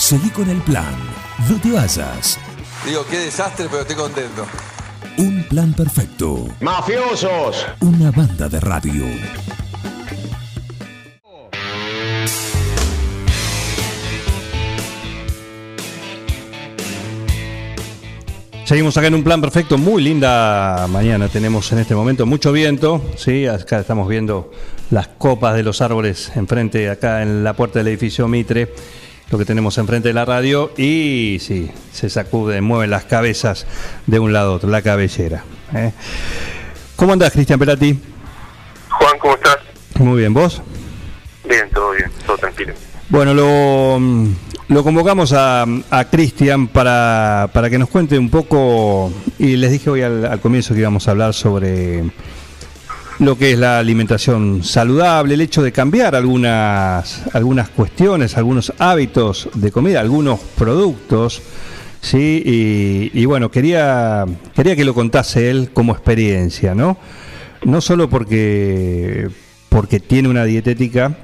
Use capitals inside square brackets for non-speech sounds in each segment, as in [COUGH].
Seguí con el plan. No te vayas. Digo, qué desastre, pero estoy contento. Un plan perfecto. ¡Mafiosos! Una banda de radio. Seguimos acá en un plan perfecto, muy linda mañana tenemos en este momento, mucho viento, sí, acá estamos viendo las copas de los árboles enfrente, acá en la puerta del edificio Mitre, lo que tenemos enfrente de la radio, y sí, se sacuden, mueven las cabezas de un lado a otro, la cabellera. ¿eh? ¿Cómo andás, Cristian Pelati? Juan, ¿cómo estás? Muy bien, ¿vos? Bien, todo bien, todo tranquilo. Bueno, lo, lo convocamos a, a Cristian para, para que nos cuente un poco, y les dije hoy al, al comienzo que íbamos a hablar sobre lo que es la alimentación saludable, el hecho de cambiar algunas, algunas cuestiones, algunos hábitos de comida, algunos productos, ¿sí? Y, y bueno, quería, quería que lo contase él como experiencia, ¿no? No solo porque, porque tiene una dietética,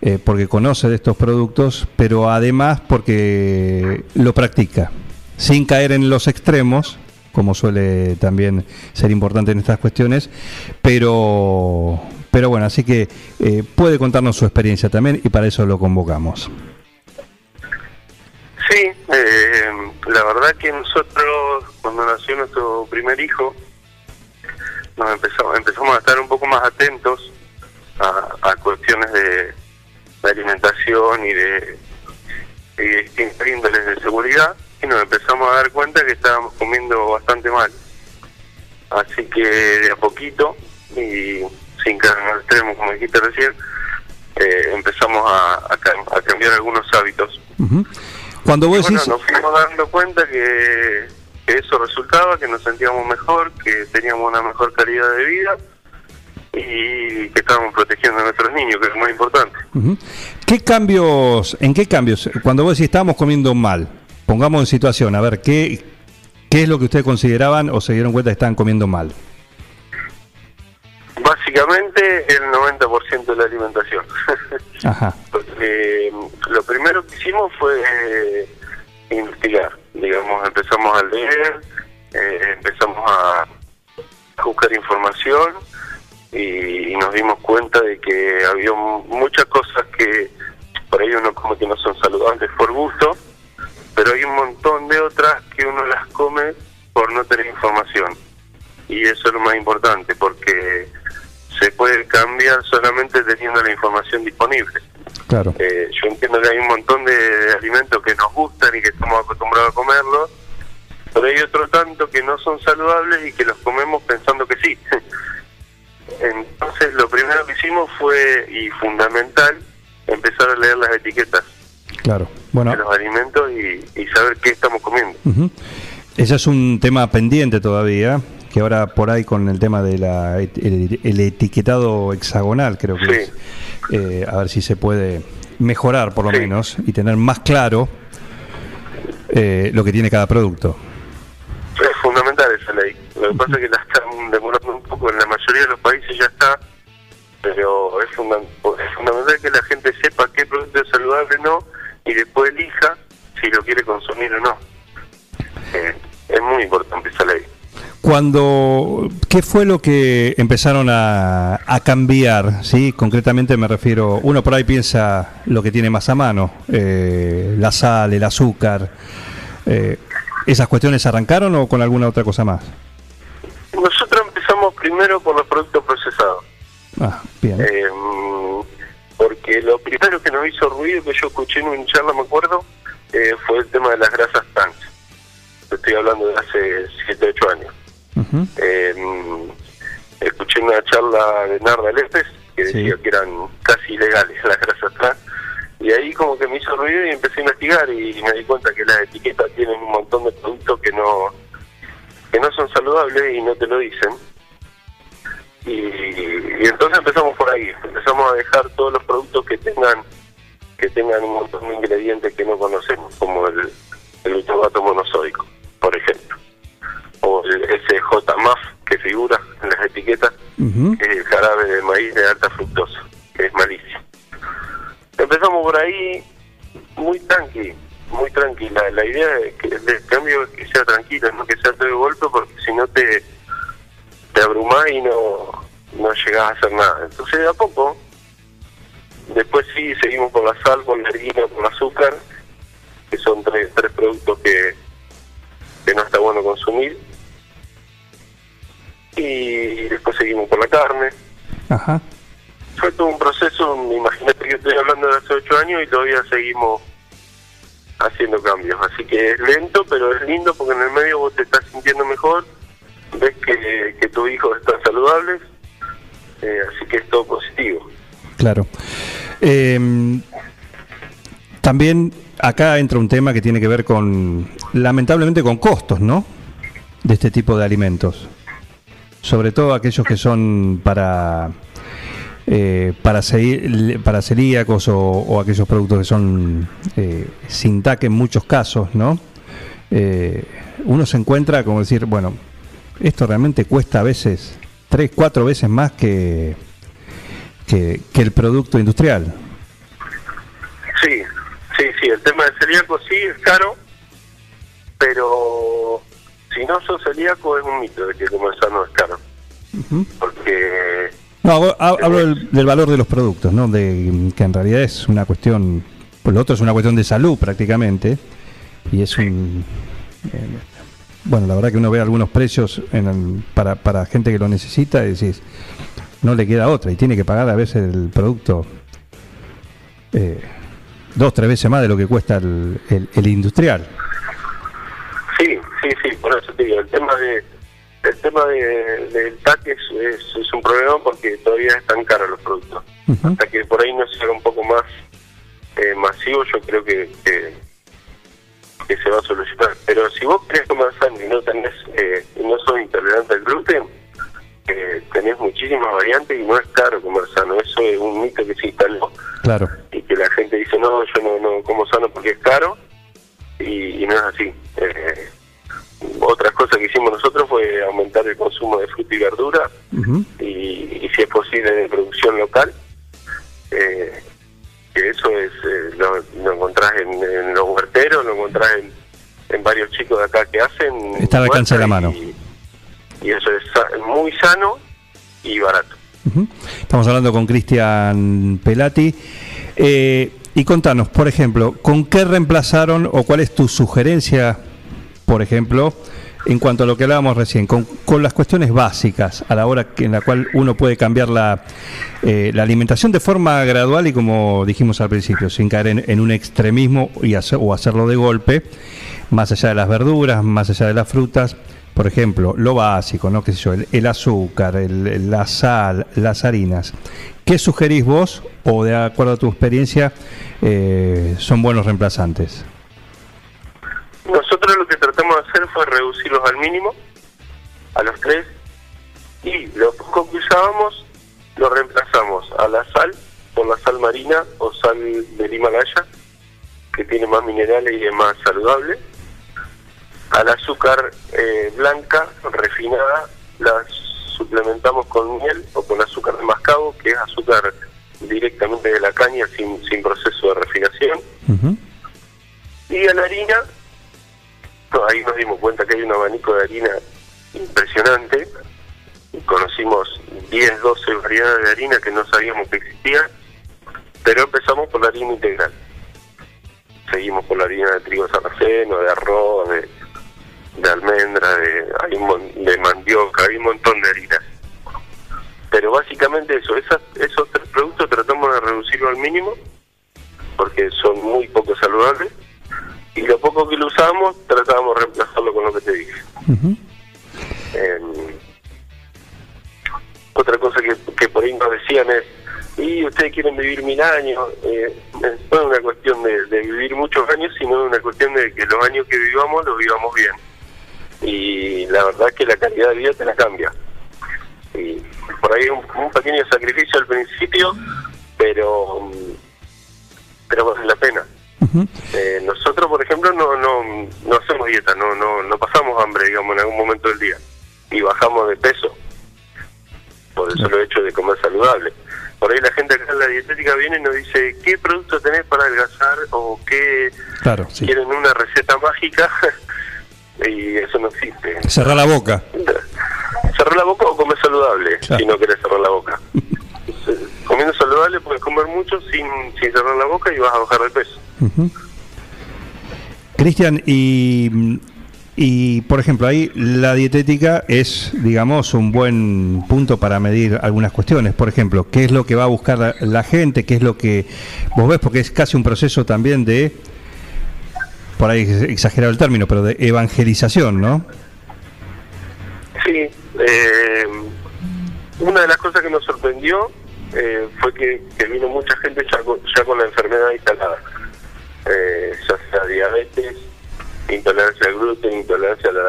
eh, porque conoce de estos productos, pero además porque lo practica, sin caer en los extremos, como suele también ser importante en estas cuestiones, pero, pero bueno, así que eh, puede contarnos su experiencia también y para eso lo convocamos. Sí, eh, la verdad que nosotros, cuando nació nuestro primer hijo, nos empezamos, empezamos a estar un poco más atentos a, cuestiones de, alimentación y de, y índoles de seguridad y nos empezamos a dar cuenta que estábamos comiendo bastante mal. Así que de a poquito y sin caer en el extremo, como dijiste recién, eh, empezamos a, a cam- a cambiar algunos hábitos. Cuando vos bueno, decís... nos fuimos dando cuenta que, que eso resultaba, que nos sentíamos mejor, que teníamos una mejor calidad de vida y que estábamos protegiendo a nuestros niños, que es muy importante. ¿Qué cambios, en qué cambios, cuando vos decís estábamos comiendo mal, pongamos en situación, a ver, ¿qué, qué es lo que ustedes consideraban o se dieron cuenta que estaban comiendo mal? Básicamente el 90% de la alimentación. [LAUGHS] Ajá, Porque mm, lo primero que hicimos fue eh, investigar, digamos, empezamos a leer, eh, empezamos a buscar información y, y nos dimos cuenta de que había muchas cosas que por ahí uno como que no son saludables por gusto, pero hay un montón de otras que uno las come por no tener información. Y eso es lo más importante, porque se puede cambiar solamente teniendo la información disponible. claro. Eh, yo entiendo que hay un montón de, de alimentos que nos gustan y que estamos acostumbrados a comerlos, pero hay otro tanto que no son saludables y que los comemos pensando que sí. [LAUGHS] Entonces lo primero que hicimos fue, y fundamental, empezar a leer las etiquetas Claro. Bueno, de los alimentos y, y saber qué estamos comiendo. ujú. ese es un tema pendiente todavía, que ahora por ahí con el tema de la et- el, etiquetado hexagonal, creo que Sí. es, eh, a ver si se puede mejorar por lo Sí. menos y tener más claro eh, lo que tiene cada producto. Es fundamental esa ley. Lo que pasa es que la están demorando un poco, en la mayoría de los países ya está, pero es, funda- es fundamental que la gente sepa qué producto es saludable o no y después elija si lo quiere consumir o no. Eh, es muy importante esa ley. Cuando, ¿qué fue lo que empezaron a, a cambiar? ¿sí? Concretamente me refiero, uno por ahí piensa lo que tiene más a mano, eh, la sal, el azúcar. eh, ¿Esas cuestiones arrancaron o con alguna otra cosa más? Nosotros empezamos primero por los productos procesados. Ah, bien. Eh, porque lo primero que nos hizo ruido, que yo escuché en un charla, me acuerdo, eh, fue el tema de las grasas trans. Estoy hablando de hace 7, 8 años. Eh, escuché una charla de Narda Lépez que Sí. decía que eran casi ilegales las grasas trans. Y ahí como que me hizo ruido y empecé a investigar y me di cuenta que las etiquetas tienen un montón de productos que no que no son saludables y no te lo dicen. Y, y entonces empezamos por ahí, empezamos a dejar todos los productos que tengan que tengan un montón de ingredientes que no conocemos, como el, el glutamato monosódico, por ejemplo, o el SJMAF que figura en las etiquetas, que es el jarabe de maíz de alta fructosa, carne. Ajá. Fue todo un proceso, imagínate que estoy hablando de hace ocho años y todavía seguimos haciendo cambios. Así que es lento, pero es lindo porque en el medio vos te estás sintiendo mejor, ves que, que tus hijos están saludables, eh, así que es todo positivo. Claro. Eh, también acá entra un tema que tiene que ver con, lamentablemente, con costos, ¿no? De este tipo de alimentos. Sobre todo aquellos que son para eh, para, para celíacos o, o, aquellos productos que son eh, sin TAC en muchos casos, ¿no? Eh, uno se encuentra como decir, bueno, esto realmente cuesta a veces tres, cuatro veces más que, que, que el producto industrial. Sí, sí, sí, el tema del celíaco sí es caro, pero si no sos celíaco es un mito de que comer sano es caro. Uh -huh. Porque no, hablo del, del, valor de los productos, ¿no? De, que en realidad es una cuestión, pues lo otro es una cuestión de salud prácticamente, y es un... Eh, bueno, la verdad que uno ve algunos precios en el, para, para gente que lo necesita y decís, no le queda otra, y tiene que pagar a veces el producto eh, dos, tres veces más de lo que cuesta el, el, el industrial. Por eso te digo, el tema de el tema de, del TAC es, es, es, un problema porque todavía están caros los productos. Uh -huh. Hasta que por ahí no se haga un poco más eh, masivo, yo creo que, que, que, se va a solucionar. Pero si vos querés comer sano y no tenés, eh, no sos intolerante al gluten, eh, tenés muchísimas variantes y no es caro comer sano. Eso es un mito que se instaló. Claro. Y que la gente dice, no, yo no, no como sano porque es caro. Y, y no es así. Eh, otras cosas que hicimos nosotros fue aumentar el consumo de fruta y verdura uh -huh. y, y, si es posible de producción local eh, que eso es eh, lo, lo, encontrás en, en, los huerteros lo encontrás en, en, varios chicos de acá que hacen está al alcance de la mano y, y, eso es muy sano y barato uh -huh. estamos hablando con Cristian Pelati eh, y contanos, por ejemplo, ¿con qué reemplazaron o cuál es tu sugerencia por ejemplo, en cuanto a lo que hablábamos recién, con, con, las cuestiones básicas a la hora en la cual uno puede cambiar la, eh, la, alimentación de forma gradual y como dijimos al principio, sin caer en, en un extremismo y hacer, o hacerlo de golpe, más allá de las verduras, más allá de las frutas, por ejemplo, lo básico, ¿no? ¿Qué sé yo? El, el azúcar, el, la sal, las harinas. ¿Qué sugerís vos o de acuerdo a tu experiencia eh, son buenos reemplazantes? Nosotros lo que tratamos de hacer fue reducirlos al mínimo, a los tres, y lo poco que usábamos lo reemplazamos a la sal por la sal marina o sal del Himalaya, que tiene más minerales y es más saludable. Al azúcar eh, blanca, refinada, la suplementamos con miel o con azúcar de mascabo, que es azúcar directamente de la caña sin, sin proceso de refinación. Uh -huh. Y a la harina ahí nos dimos cuenta que hay un abanico de harina impresionante. Conocimos 10, 12 variedades de harina que no sabíamos que existían, pero empezamos por la harina integral. Seguimos por la harina de trigo sarraceno, de arroz, de, de almendra, de, hay un, de mandioca, hay un montón de harinas. Pero básicamente eso, esas, esos tres productos tratamos de reducirlo al mínimo, porque son muy poco saludables y lo poco que lo usamos tratábamos de reemplazarlo con lo que te dije. Uh -huh. eh, otra cosa que, que, por ahí nos decían es, y ustedes quieren vivir mil años, eh, no es una cuestión de, de, vivir muchos años, sino una cuestión de que los años que vivamos los vivamos bien. Y la verdad es que la calidad de vida te la cambia. Y por ahí un, un pequeño sacrificio al principio, pero, pero vale la pena. -huh. eh, nosotros, por ejemplo, no, no, no hacemos dieta, no, no, no pasamos hambre, digamos, en algún momento del día. Y bajamos de peso. Por eso uh -huh. lo he hecho de comer saludable. por ahí la gente acá en la dietética viene y nos dice, ¿qué producto tenés para adelgazar? O qué Claro, sí. quieren una receta mágica [LAUGHS] y eso no existe. Cerrar la boca. Cerrar la boca o comer saludable, Claro. si no querés cerrar la boca. [LAUGHS] Comiendo saludable puedes comer mucho sin, sin cerrar la boca y vas a bajar de peso. Ujú. Cristian, y, y por ejemplo, ahí la dietética es, digamos, un buen punto para medir algunas cuestiones. Por ejemplo, ¿qué es lo que va a buscar la, gente? ¿Qué es lo que vos ves? Porque es casi un proceso también de, por ahí exagerado el término, pero de evangelización, ¿no? Sí, eh, una de las cosas que nos sorprendió eh, fue que, que vino mucha gente ya con la enfermedad instalada,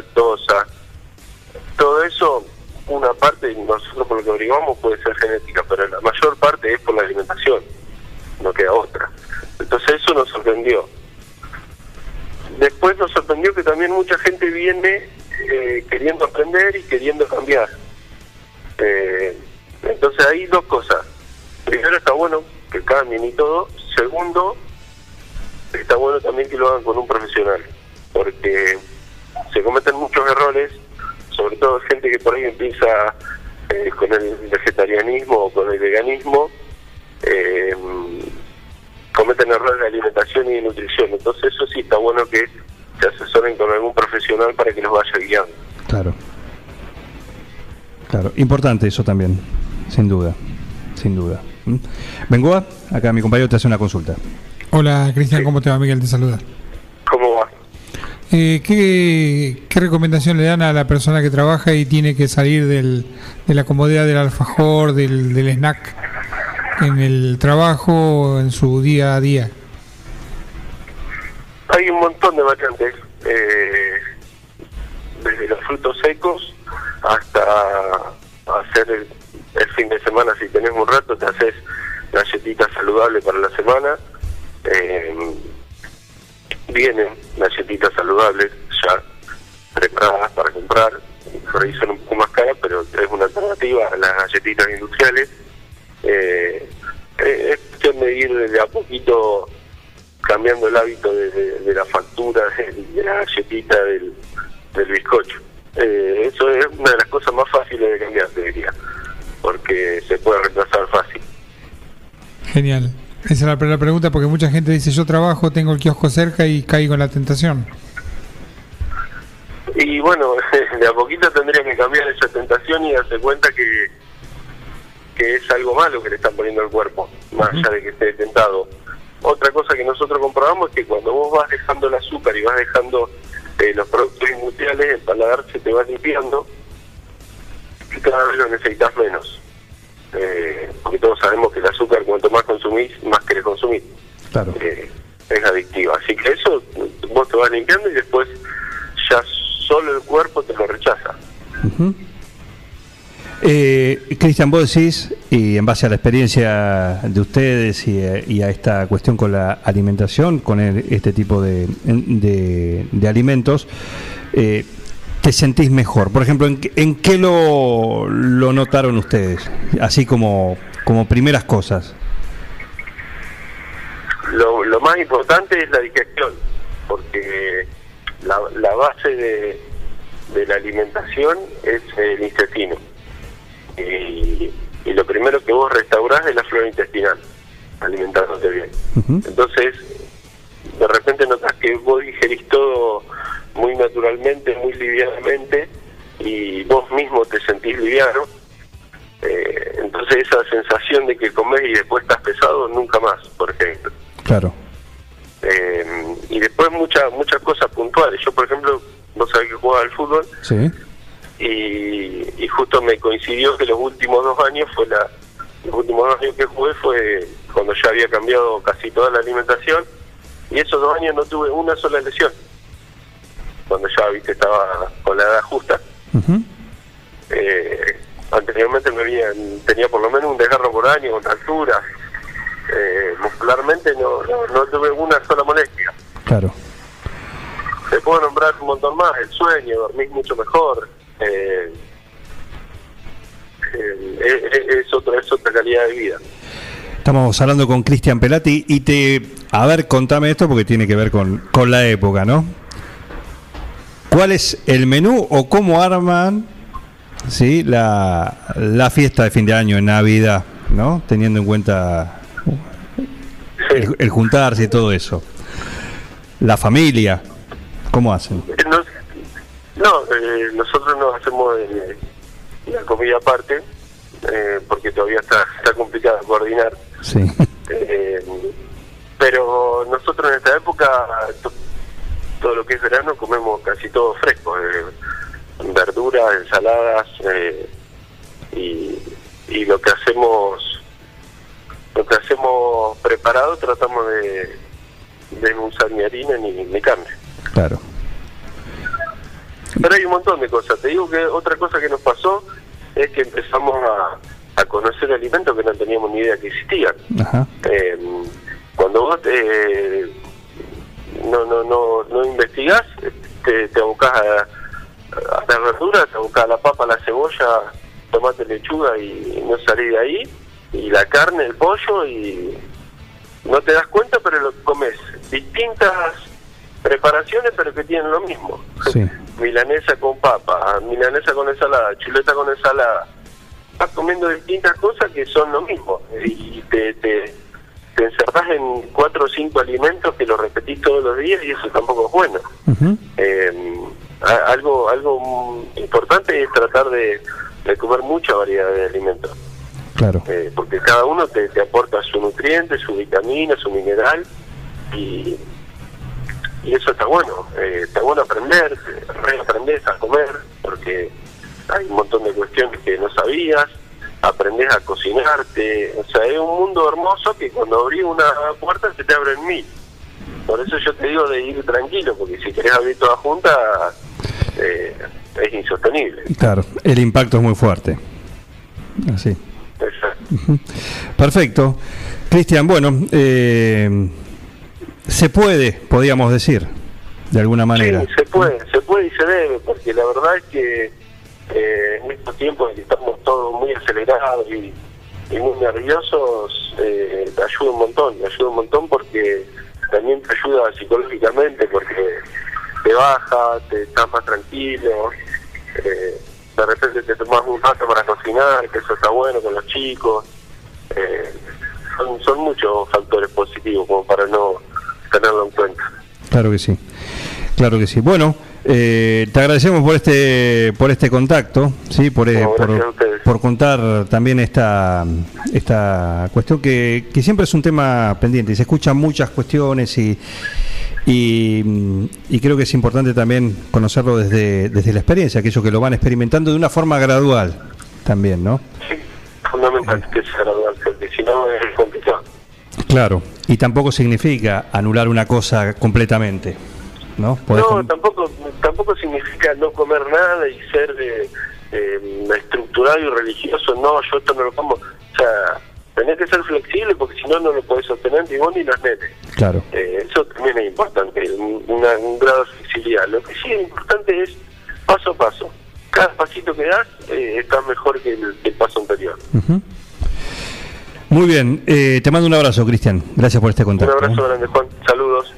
lactosa, todo eso, una parte, nosotros por lo que averiguamos puede ser genética, pero la mayor parte es por la alimentación, no queda otra. Entonces eso nos sorprendió. Después nos sorprendió que también mucha gente viene eh, queriendo aprender y queriendo cambiar. Eh, entonces hay dos cosas. Primero está bueno que cambien y todo. Segundo, está bueno también que lo hagan con un profesional. Porque cometen muchos errores, sobre todo gente que por ahí empieza eh, con el vegetarianismo o con el veganismo. Eh, cometen errores de alimentación y de nutrición. Entonces eso sí está bueno que se asesoren con algún profesional para que los vaya guiando. Claro. Claro, importante eso también, sin duda, sin duda. ¿Mm? Bengoa, acá mi compañero te hace una consulta. Hola Cristian, ¿cómo te va? Miguel te saluda. Eh, ¿qué, ¿Qué recomendación le dan a la persona que trabaja y tiene que salir del, de la comodidad del alfajor, del, del snack en el trabajo, en su día a día? Hay un montón de variantes, eh, desde los frutos secos hasta hacer el, el fin de semana, si tenés un rato, te haces galletitas saludables para la semana. Eh, vienen galletitas saludables ya preparadas para comprar, son un poco más caras, pero es una alternativa a las galletitas industriales. Eh, eh, es cuestión de ir de a poquito cambiando el hábito de, la factura, de, la galletita, del, del bizcocho. Eh, eso es una de las cosas más fáciles de cambiar, te diría, porque se puede reemplazar fácil. Genial. Esa es la primera pregunta porque mucha gente dice yo trabajo, tengo el kiosco cerca y caigo en la tentación. Y bueno, [LAUGHS] de a poquito tendría que cambiar esa tentación y darse cuenta que, que es algo malo que le están poniendo al cuerpo, más allá de que esté tentado. Otra cosa que nosotros comprobamos es que cuando vos vas dejando el azúcar y vas dejando eh, los productos industriales, el paladar se te va limpiando y cada vez lo necesitas menos. Porque todos sabemos que el azúcar cuanto más consumís, más querés consumir. Claro. Eh, es adictiva. Así que eso vos te vas limpiando y después ya solo el cuerpo te lo rechaza. Eh, Cristian, vos decís, y en base a la experiencia de ustedes y, y a esta cuestión con la alimentación, con el- este tipo de, de- de alimentos, eh, te sentís mejor. Por ejemplo, ¿en, qué- en qué lo, lo notaron ustedes? Así como, como primeras cosas. Lo, lo más importante es la digestión, porque la, la base de, de la alimentación es el intestino. Y, y lo primero que vos restaurás es la flora intestinal, alimentándote bien. Entonces, de repente notas que vos digerís todo muy naturalmente, muy livianamente, y vos mismo te sentís liviano. Eh, entonces esa sensación de que comés y después estás pesado, nunca más, por ejemplo. Claro. Eh, y después muchas muchas cosas puntuales. Yo, por ejemplo, vos sabés que jugaba al fútbol Sí. y, y justo me coincidió que los últimos dos años fue la los últimos dos años que jugué fue cuando ya había cambiado casi toda la alimentación y esos dos años no tuve una sola lesión cuando ya viste estaba con la edad justa Ujú. eh, anteriormente me habían, tenía por lo menos un desgarro por año contracturas eh, muscularmente no, no, no tuve una sola molestia Claro. te puedo nombrar un montón más, el sueño, dormir mucho mejor, eh, eh, es otra, es otra calidad de vida. Estamos hablando con Cristian Pelati y te... A ver, contame esto porque tiene que ver con, con la época, ¿no? ¿Cuál es el menú o cómo arman ¿sí? la, la fiesta de fin de año en Navidad, ¿no? Teniendo en cuenta el, el juntarse y todo eso. La familia, ¿cómo hacen? Nos- no, eh, nosotros nos hacemos eh, la comida aparte, eh, porque todavía está, está complicado coordinar. Sí. Eh, pero nosotros en esta época, to- todo lo que es verano, comemos casi todo fresco. Verduras, ensaladas, eh, y, y lo que hacemos lo que hacemos preparado tratamos de, de no usar ni harina ni, ni carne. Claro. Pero hay un montón de cosas. Te digo que otra cosa que nos pasó es que empezamos a, a conocer alimentos que no teníamos ni idea que existían. Ajá. Eh, cuando vos eh, no, no, no, no investigás, te, te abocás a, las verduras, a la papa, la cebolla, tomate, lechuga y no salís de ahí. Y la carne, el pollo y no te das cuenta, pero lo comes. Distintas preparaciones, pero que tienen lo mismo. Sí. [LAUGHS] Milanesa con papa, milanesa con ensalada, chuleta con ensalada. Vas comiendo distintas cosas que son lo mismo. Y te, te, te encerrás en cuatro o cinco alimentos que los repetís todos los días y eso tampoco es bueno. Eh, a- algo algo importante es tratar de, de comer mucha variedad de alimentos, Claro. eh, porque cada uno te, te aporta su nutriente, su vitamina, su mineral y, y eso está bueno. Eh, está bueno aprender, te reaprendes a comer, porque hay un montón de cuestiones que no sabías, aprendes a cocinarte, o sea, es un mundo hermoso que cuando abrís una puerta se te abren mil. Por eso yo te digo de ir tranquilo, porque si querés abrir toda junta, eh, es insostenible. Claro. El impacto es muy fuerte. Así. Exacto. Perfecto. Cristian, bueno, eh, se puede, podríamos decir, de alguna manera. Sí, se puede, se puede y se debe, porque la verdad es que eh, en estos tiempos en que estamos todos muy acelerados y, y muy nerviosos, eh, te ayuda un montón, ayuda un montón porque también te ayuda psicológicamente, porque te baja, te estás más tranquilo, eh, de repente te tomas un rato para cocinar, que eso está bueno con los chicos. eh, son, son muchos factores positivos como para no tenerlo en cuenta. Claro que sí. Claro que sí. Bueno, eh, te agradecemos por este por este contacto, sí, por, eh, No, por, contar también esta esta cuestión que, que siempre es un tema pendiente y se escuchan muchas cuestiones y y, y creo que es importante también conocerlo desde desde la experiencia, aquellos que lo van experimentando de una forma gradual también, ¿no? Sí, fundamental que sea gradual, porque si no es complicado. Claro. Y tampoco significa anular una cosa completamente, ¿no? Podés No, tampoco tampoco significa no comer nada y ser eh, eh, estructurado y religioso. No, yo esto no lo como. O sea, tenés que ser flexible porque si no, no lo podés sostener ni vos ni los nenes. Claro. Eh, eso también es importante, un, una- un grado de flexibilidad. Lo que sí es importante es paso a paso. Cada pasito que das eh, está mejor que el, el paso anterior. Muy bien, eh, te mando un abrazo, Cristian. Gracias por este Un contacto. abrazo ¿eh? grande, Juan. Saludos.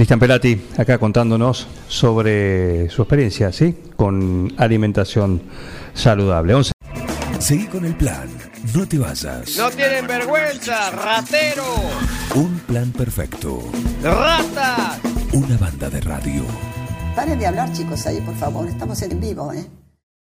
Cristian Pelati, acá contándonos sobre su experiencia, ¿sí? Con alimentación saludable. 11. Seguí con el plan. No te vayas. No tienen vergüenza, ratero, Un plan perfecto. rata. Una banda de radio. Paren de hablar, chicos, ahí, por favor. Estamos en vivo, ¿eh?